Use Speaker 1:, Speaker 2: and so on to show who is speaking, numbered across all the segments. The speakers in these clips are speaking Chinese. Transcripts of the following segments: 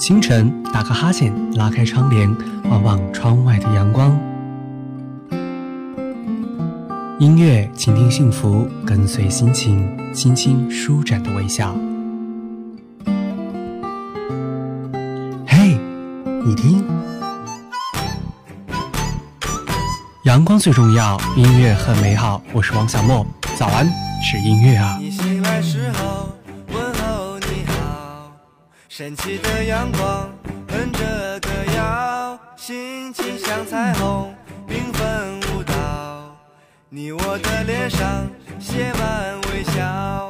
Speaker 1: 清晨打个哈欠，拉开窗帘，望望窗外的阳光。音乐，倾听幸福，跟随心情，轻轻舒展的微笑。嘿，你听，阳光最重要，音乐很美好。我是王小莫，早安，是音乐啊。
Speaker 2: 你醒来时候，神奇的阳光，哼着歌谣，心情像彩虹，缤纷舞蹈。你我的脸上写满微笑。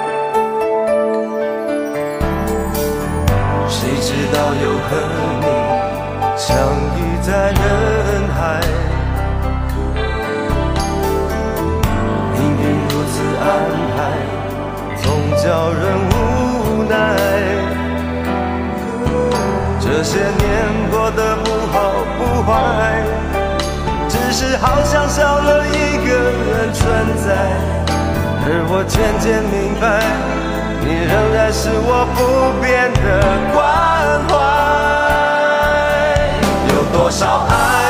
Speaker 2: 道又和你相遇在人海，命运如此安排，总叫人无奈。这些年过得不好不坏。只是好像少了一个人存在，而我渐渐明白，你仍然是我不变的关怀。有多少爱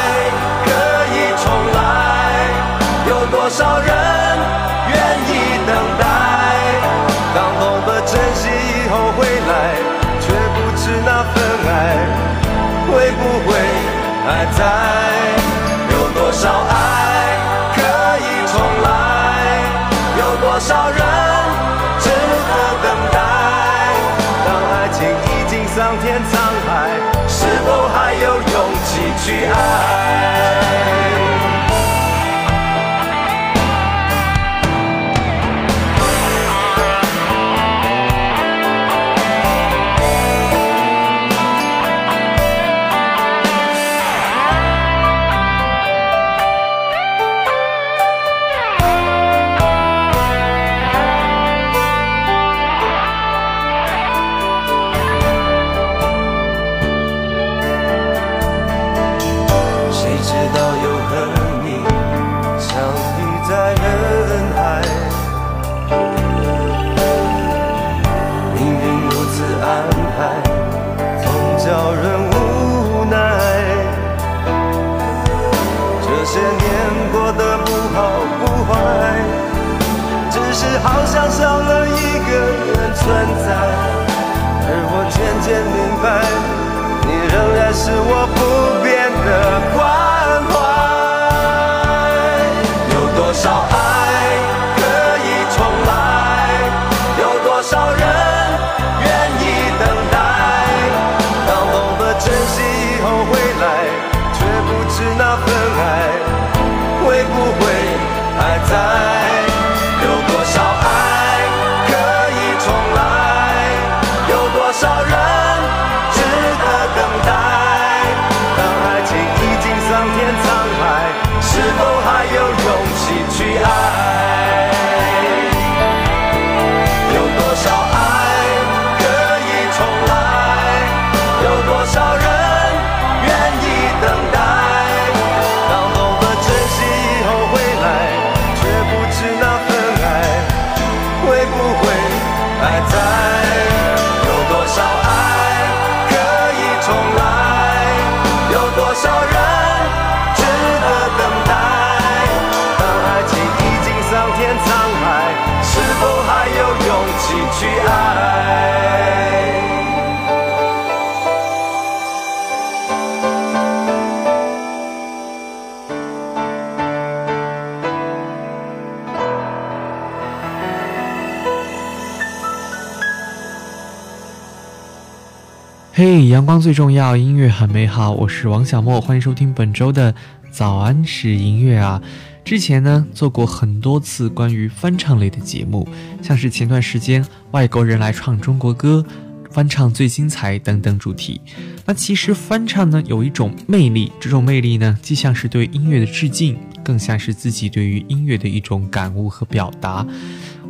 Speaker 1: 嘿，阳光最重要，音乐很美好。我是王小莫，欢迎收听本周的早安是音乐啊。之前呢做过很多次关于翻唱类的节目，像是前段时间外国人来唱中国歌，翻唱最精彩等等主题。那其实翻唱呢有一种魅力，这种魅力呢既像是对音乐的致敬，更像是自己对于音乐的一种感悟和表达。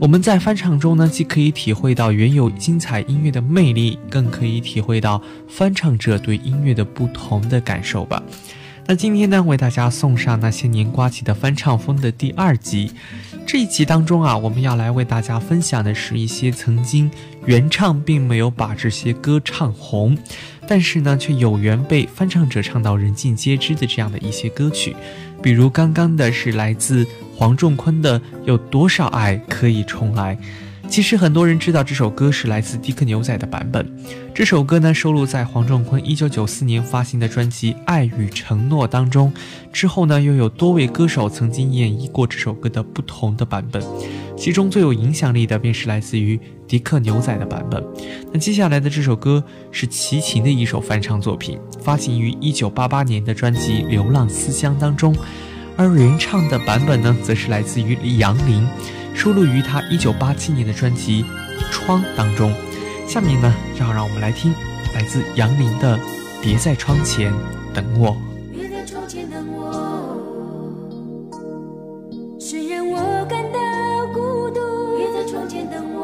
Speaker 1: 我们在翻唱中呢，既可以体会到原有精彩音乐的魅力，更可以体会到翻唱者对音乐的不同的感受吧。那今天呢，为大家送上那些年刮起的翻唱风的第二集。这一集当中啊，我们要来为大家分享的是一些曾经原唱并没有把这些歌唱红，但是呢，却有缘被翻唱者唱到人尽皆知的这样的一些歌曲。比如刚刚的是来自黄仲坤的《有多少爱可以重来》。其实很多人知道这首歌是来自迪克牛仔的版本。这首歌呢收录在黄仲坤1994年发行的专辑《爱与承诺》当中。之后呢又有多位歌手曾经演绎过这首歌的不同的版本，其中最有影响力的便是来自于迪克牛仔的版本。那接下来的这首歌是齐秦的一首翻唱作品，发行于1988年的专辑《流浪思乡》当中，而原唱的版本呢则是来自于杨林。收录于他一九八七年的专辑《窗》当中。下面呢，要让我们来听来自杨林的《别在窗前等我》。
Speaker 3: 别在窗前等我，虽然我感到孤独。别在窗前等我，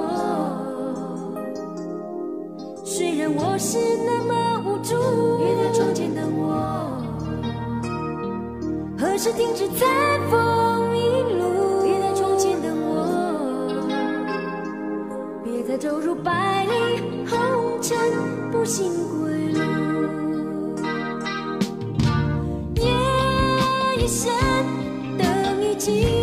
Speaker 3: 虽然我是那么无助。别在窗前等我，何时停止在风如百里红尘，不醒归路。夜已深，灯已尽。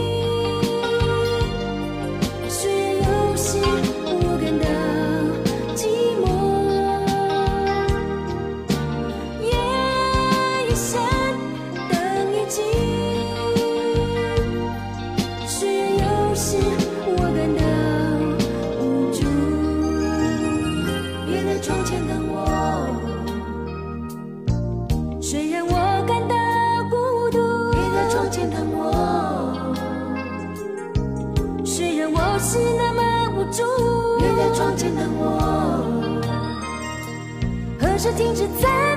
Speaker 3: 停止在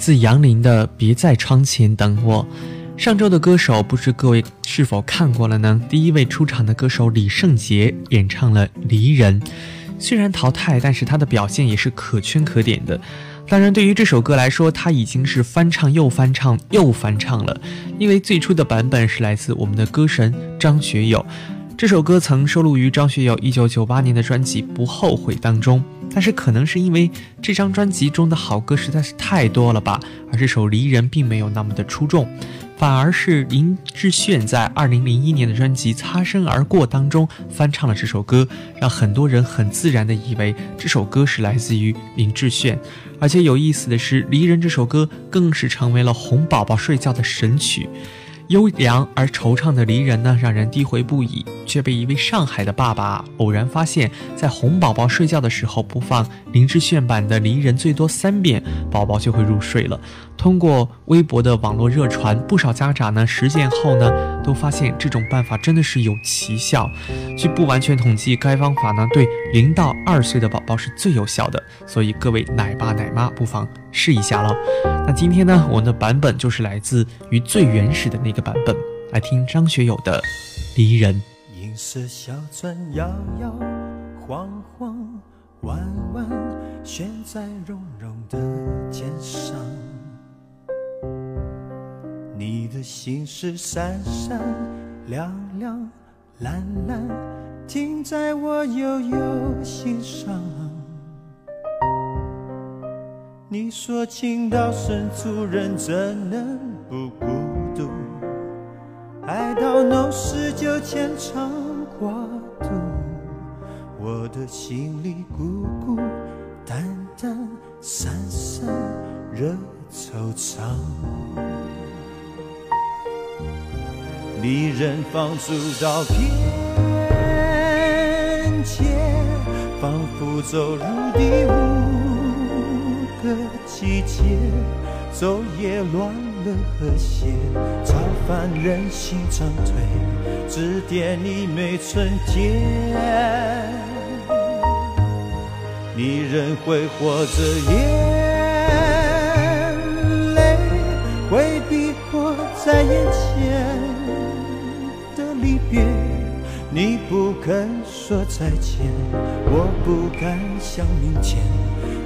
Speaker 1: 自杨林的《别在窗前等我》。上周的歌手，不知各位是否看过了呢？第一位出场的歌手李圣杰演唱了《离人》，虽然淘汰，但是他的表现也是可圈可点的。当然，对于这首歌来说，他已经是翻唱又翻唱又翻唱了，因为最初的版本是来自我们的歌神张学友。这首歌曾收录于张学友1998年的专辑《不后悔》当中，但是可能是因为这张专辑中的好歌实在是太多了吧，而这首《离人》并没有那么的出众。反而是林志炫在二零零一年的专辑《擦身而过》当中翻唱了这首歌，让很多人很自然的以为这首歌是来自于林志炫。而且有意思的是，《离人》这首歌更是成为了哄宝宝睡觉的神曲。优良而惆怅的离人呢，让人低回不已，却被一位上海的爸爸偶然发现，在哄宝宝睡觉的时候播放林志炫版的《离人》，最多三遍，宝宝就会入睡了。通过微博的网络热传，不少家长呢实践后呢，都发现这种办法真的是有奇效。据不完全统计，该方法呢对零到二岁的宝宝是最有效的，所以各位奶爸奶妈不妨试一下喽。那今天呢，我们的版本就是来自于最原始的那个版本，来听张学友的《离人》。
Speaker 4: 银色小船摇摇晃晃，弯弯悬在绒绒的肩上。你的心事闪闪亮亮蓝蓝，停在我悠悠心上。你说情到深处人怎能不孤独？爱到浓时就牵肠挂肚，我的心里孤孤单单散散惹惆怅。离人放逐到边界，仿佛走入第五个季节，昼夜乱了和谐，超凡人心长退，指点你没春天。你仍挥霍着，眼泪回避迫在眼前。别，你不肯说再见，我不敢想明天。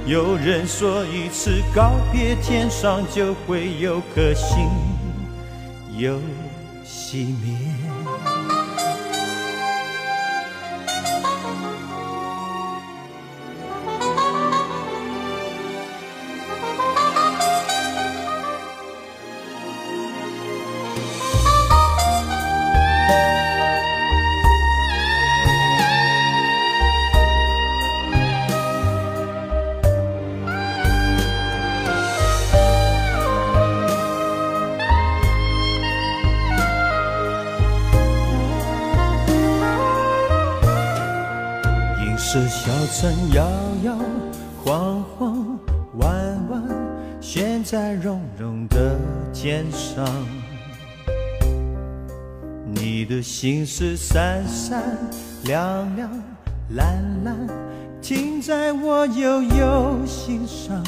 Speaker 4: 有人说一次告别，天上就会有颗星又熄灭。小船摇摇晃晃，弯弯悬在绒绒的肩上。你的心事闪闪亮亮蓝蓝，停在我悠悠心上。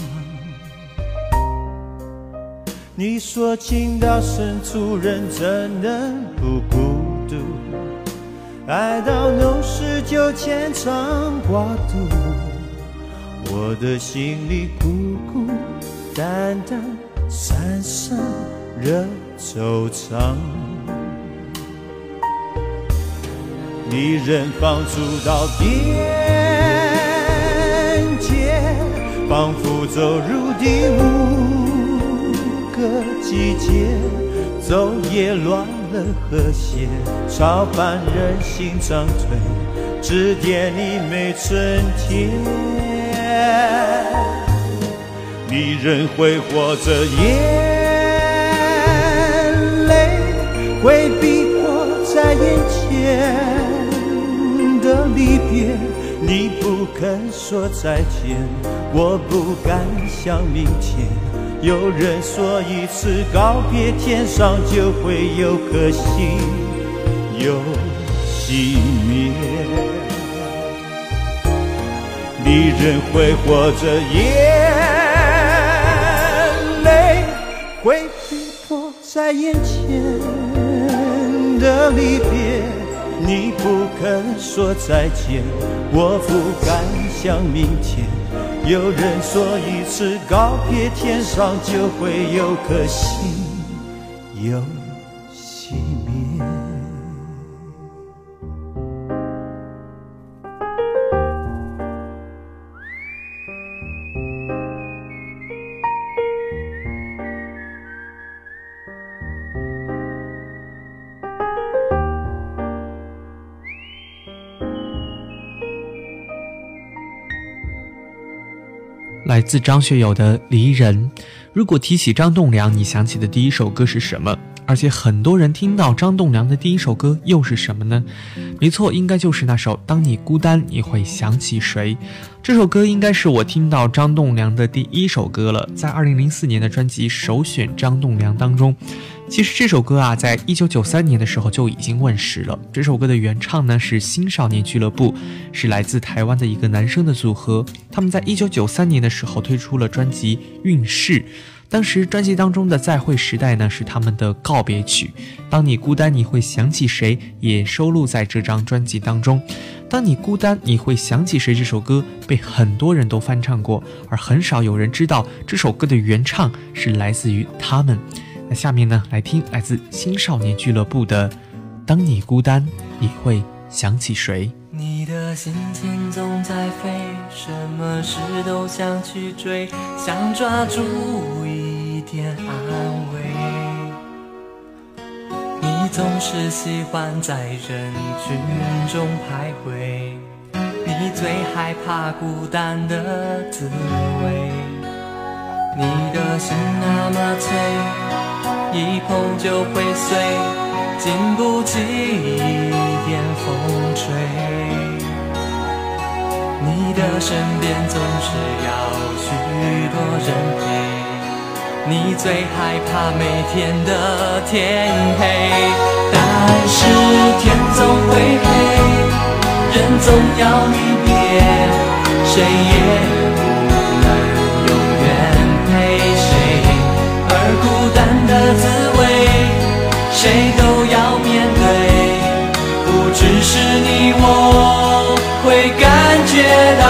Speaker 4: 你说情到深处人怎能不孤？爱到浓时就牵肠挂肚，我的心里孤孤单单，散散惹惆怅。离人放逐到边界，仿佛走入第五个季节，昼夜乱。了和谐，超凡人心长退，指点你没春天。你仍挥霍着，眼泪回避迫在眼前的离别。你不肯说再见，我不敢想明天。有人说，一次告别，天上就会有颗星又熄灭。离人挥霍着，眼泪会逼迫在眼前的离别。你不肯说再见，我不敢想明天。有人说，一次告别，天上就会有颗星有
Speaker 1: 来自张学友的《离人》。如果提起张栋梁，你想起的第一首歌是什么？而且很多人听到张栋梁的第一首歌又是什么呢？没错，应该就是那首《当你孤单，你会想起谁》。这首歌应该是我听到张栋梁的第一首歌了，在二零零四年的专辑首选张栋梁当中。其实这首歌啊，在一九九三年的时候就已经问世了。这首歌的原唱呢是新少年俱乐部，是来自台湾的一个男生的组合。他们在一九九三年的时候推出了专辑《运势》，当时专辑当中的《再会时代》呢是他们的告别曲。当你孤单，你会想起谁？也收录在这张专辑当中。当你孤单，你会想起谁？这首歌被很多人都翻唱过，而很少有人知道这首歌的原唱是来自于他们。那下面呢，来听来自青少年俱乐部的《当你孤单，你会想起谁》。
Speaker 5: 你的心情总在飞，什么事都想去追，想抓住一点安慰。你总是喜欢在人群中徘徊，你最害怕孤单的滋味。你的心那么脆。一碰就会碎，经不起一点风吹。你的身边总是要许多人陪，你最害怕每天的天黑。但是天总会黑，人总要离别，谁也。孤单的滋味，谁都要面对，不只是你我会感觉到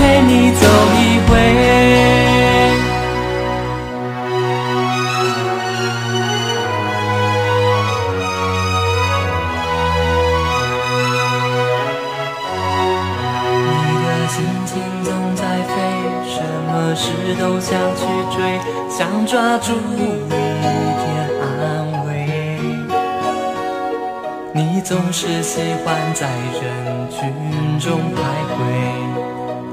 Speaker 5: 陪你走一回。你的心情总在飞，什么事都想去追，想抓住一点安慰。你总是喜欢在人群中徘徊。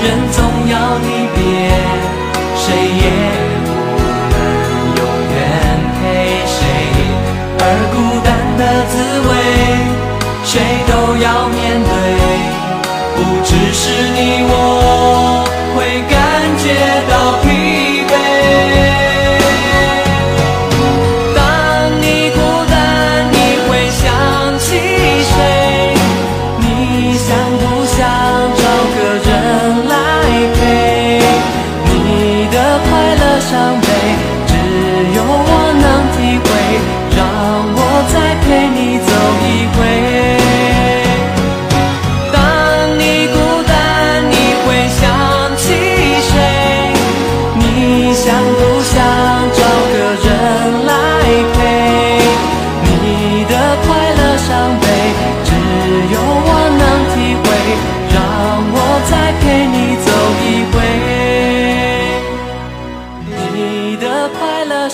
Speaker 5: 人总要离别，谁也不能永远陪谁。而孤单的滋味，谁都要面对，不只是你我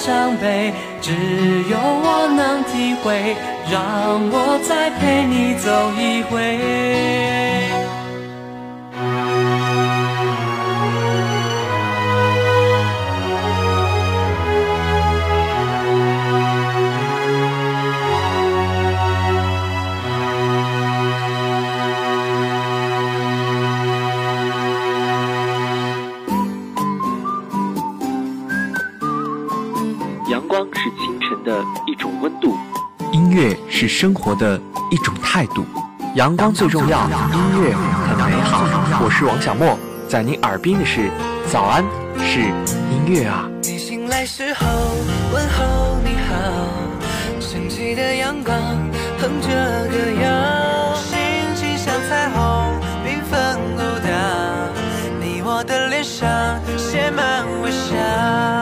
Speaker 5: 伤悲，只有我能体会。让我再陪你走一回。
Speaker 1: 是生活的一种态度，阳光最重要，音乐很美好。我是王小莫，在您耳边的是早安，是音乐啊。
Speaker 6: 你醒来时候问候你好，升起的阳光哼着歌谣，心情像彩虹缤纷舞蹈，你我的脸上写满微笑。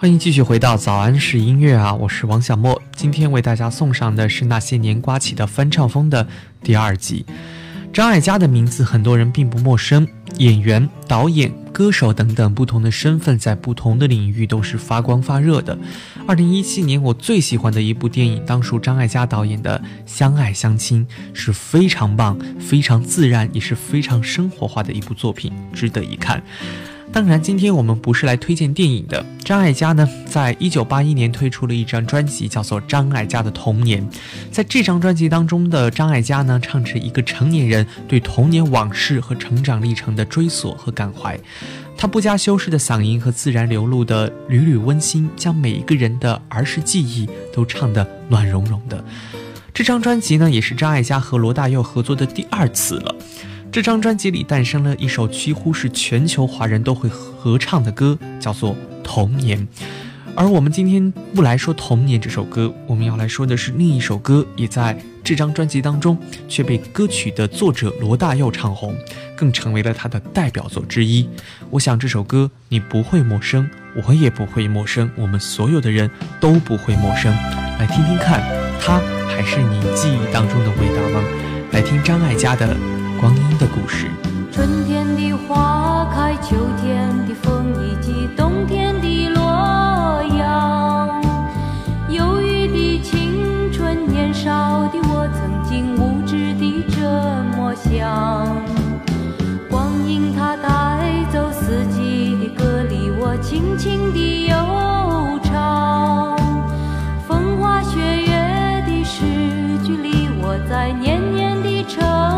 Speaker 1: 欢迎继续回到早安是音乐啊，我是王小莫。今天为大家送上的是那些年刮起的翻唱风的第二集。张艾嘉的名字很多人并不陌生，演员、导演、歌手等等不同的身份，在不同的领域都是发光发热的。二零一七年我最喜欢的一部电影，当属张艾嘉导演的《相爱相亲》，是非常棒、非常自然，也是非常生活化的一部作品，值得一看。当然，今天我们不是来推荐电影的。张艾嘉呢，在一九八一年推出了一张专辑，叫做《张艾嘉的童年》。在这张专辑当中的张艾嘉呢，唱着一个成年人对童年往事和成长历程的追索和感怀。他不加修饰的嗓音和自然流露的缕缕温馨，将每一个人的儿时记忆都唱得暖融融的。这张专辑呢，也是张艾嘉和罗大佑合作的第二次了。这张专辑里诞生了一首几乎是全球华人都会合唱的歌，叫做《童年》。而我们今天不来说《童年》这首歌，我们要来说的是另一首歌，也在这张专辑当中，却被歌曲的作者罗大佑唱红，更成为了他的代表作之一。我想这首歌你不会陌生，我也不会陌生，我们所有的人都不会陌生。来听听看，它还是你记忆当中的味道吗？来听张艾嘉的。光阴的故事。
Speaker 7: 春天的花开，秋天的风以及冬天的洛阳。忧郁的青春，年少的我曾经无知的这么想。光阴它带走四季的歌，里我轻轻地悠唱。风花雪月的诗句里，我在年年的成长。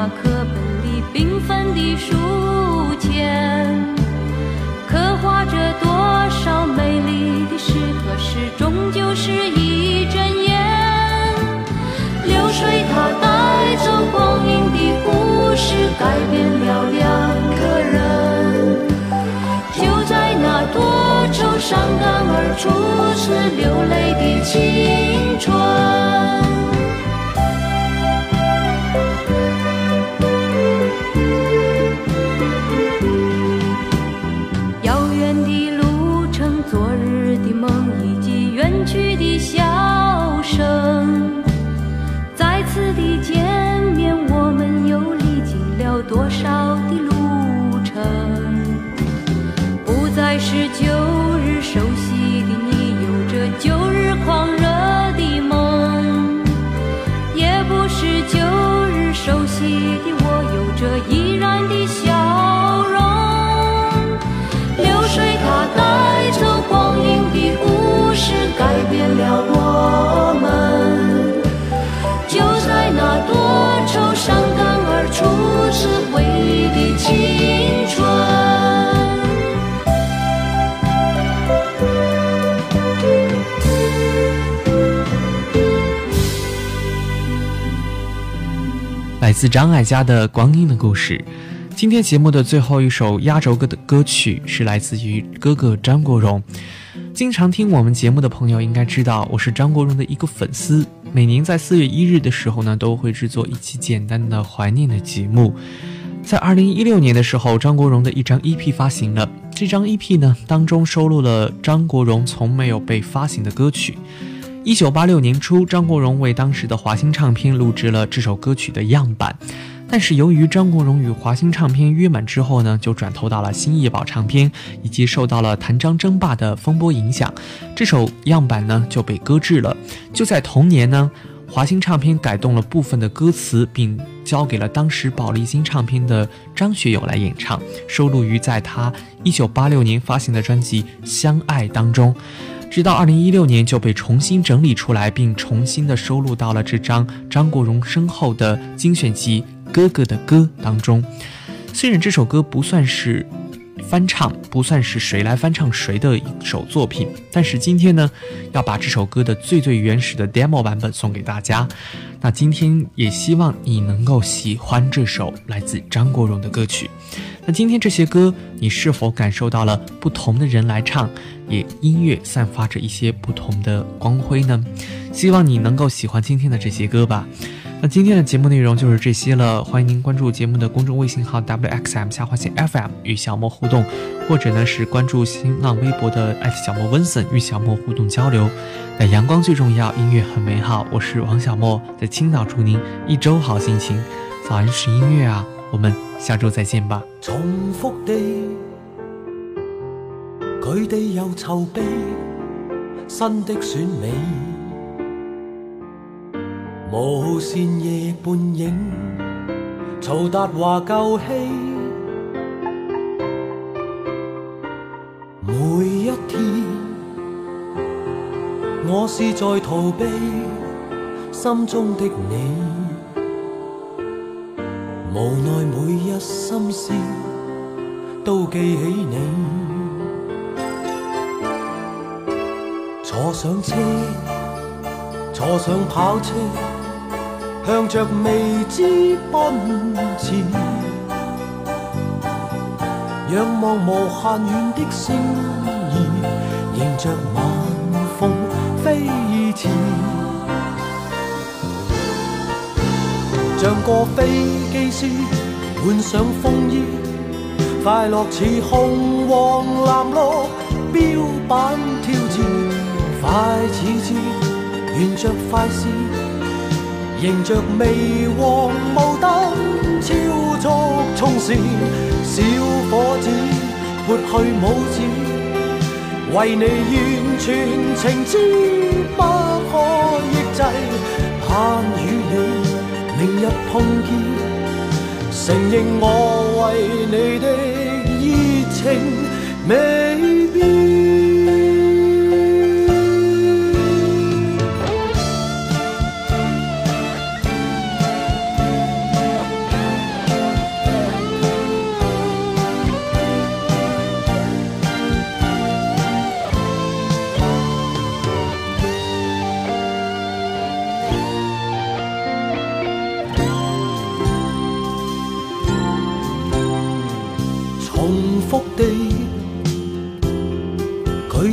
Speaker 7: 那课本里缤纷的书签，刻画着多少美丽的诗，可是终究是一阵烟。流水它带走光阴的故事，改变了两个人。就在那多愁善感而初次流
Speaker 1: 泪自张艾嘉的《光阴的故事》。今天节目的最后一首压轴歌的歌曲是来自于哥哥张国荣。经常听我们节目的朋友应该知道，我是张国荣的一个粉丝。每年在四月一日的时候呢，都会制作一期简单的怀念的节目。在二零一六年的时候，张国荣的一张 EP 发行了。这张 EP 呢，当中收录了张国荣从没有被发行的歌曲。一九八六年初，张国荣为当时的华星唱片录制了这首歌曲的样板。但是由于张国荣与华星唱片约满之后呢，就转投到了新艺宝唱片，以及受到了谭张争霸的风波影响，这首样板呢就被搁置了。就在同年呢，华星唱片改动了部分的歌词，并交给了当时宝丽金唱片的张学友来演唱，收录于在他一九八六年发行的专辑《相爱》当中。直到二零一六年就被重新整理出来，并重新的收录到了这张张国荣身后的精选集。哥哥的歌当中，虽然这首歌不算是翻唱，不算是谁来翻唱谁的一首作品，但是今天呢，要把这首歌的最最原始的 demo 版本送给大家。那今天也希望你能够喜欢这首来自张国荣的歌曲。那今天这些歌，你是否感受到了不同的人来唱，也音乐散发着一些不同的光辉呢？希望你能够喜欢今天的这些歌吧。那今天的节目内容就是这些了，欢迎您关注节目的公众微信号 wxm 下划线 fm 与小莫互动，或者呢是关注新浪微博的艾特小莫温森与小莫互动交流。那阳光最重要，音乐很美好，我是王小莫，在青岛祝您一周好心情。早安是音乐啊，我们下周再见吧。
Speaker 8: 重复地，佢哋又筹备新的选美。无线夜半影，曹达华旧戏，每一天，我是在逃避心中的你，无奈每一心思都记起你，坐上车，坐上跑车。向着未知奔前，仰望无限远的星儿，迎着晚风飞驰，像个飞机师换上风衣，快乐似红黄蓝绿标板挑战，快似箭，沿着快线。迎着微黄雾灯，超速冲线，小伙子拨去帽子，为你完全情知，不可抑制，盼与你明日碰见，承认我为你的热情未变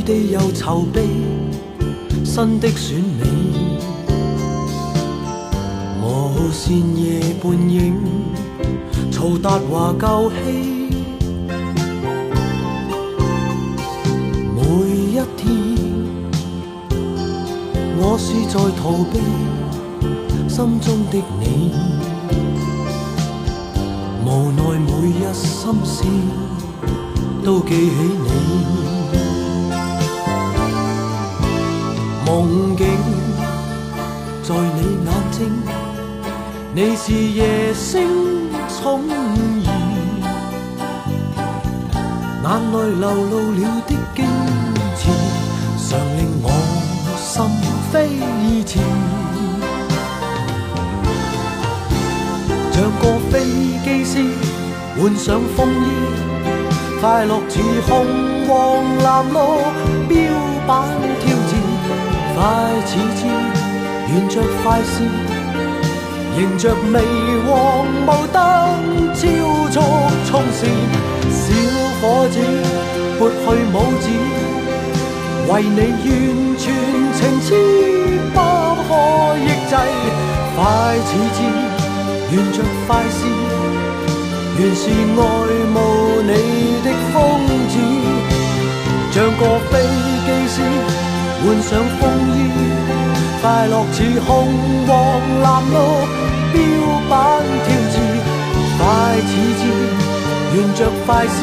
Speaker 8: 地又。筹备新的选美，无线夜半影，曹达华旧戏。每一天，我是在逃避心中的你，无奈每一心思都记起你。梦境在你眼睛，你是夜星宠儿，眼内流露了的矜持，常令我心飞驰。像个飞机师换上风衣，快乐似红黄蓝绿标板。快似箭，沿着快线，迎着微黄雾灯，超速冲线。小伙子，拨去拇指，为你完全情痴，不可抑制。快似箭，沿着快线，原是爱慕你的疯子，像个飞机师。换上风衣，快乐似红黄蓝绿标板挑战。快似箭，沿着快线，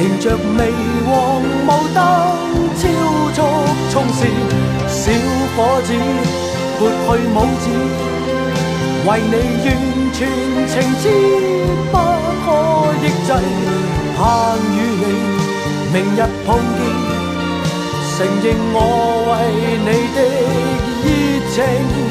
Speaker 8: 迎着微黄雾灯，超速冲线。小伙子，拨去拇指，为你完全情知，不可抑制。盼与你明日碰见，承认我为你的热情。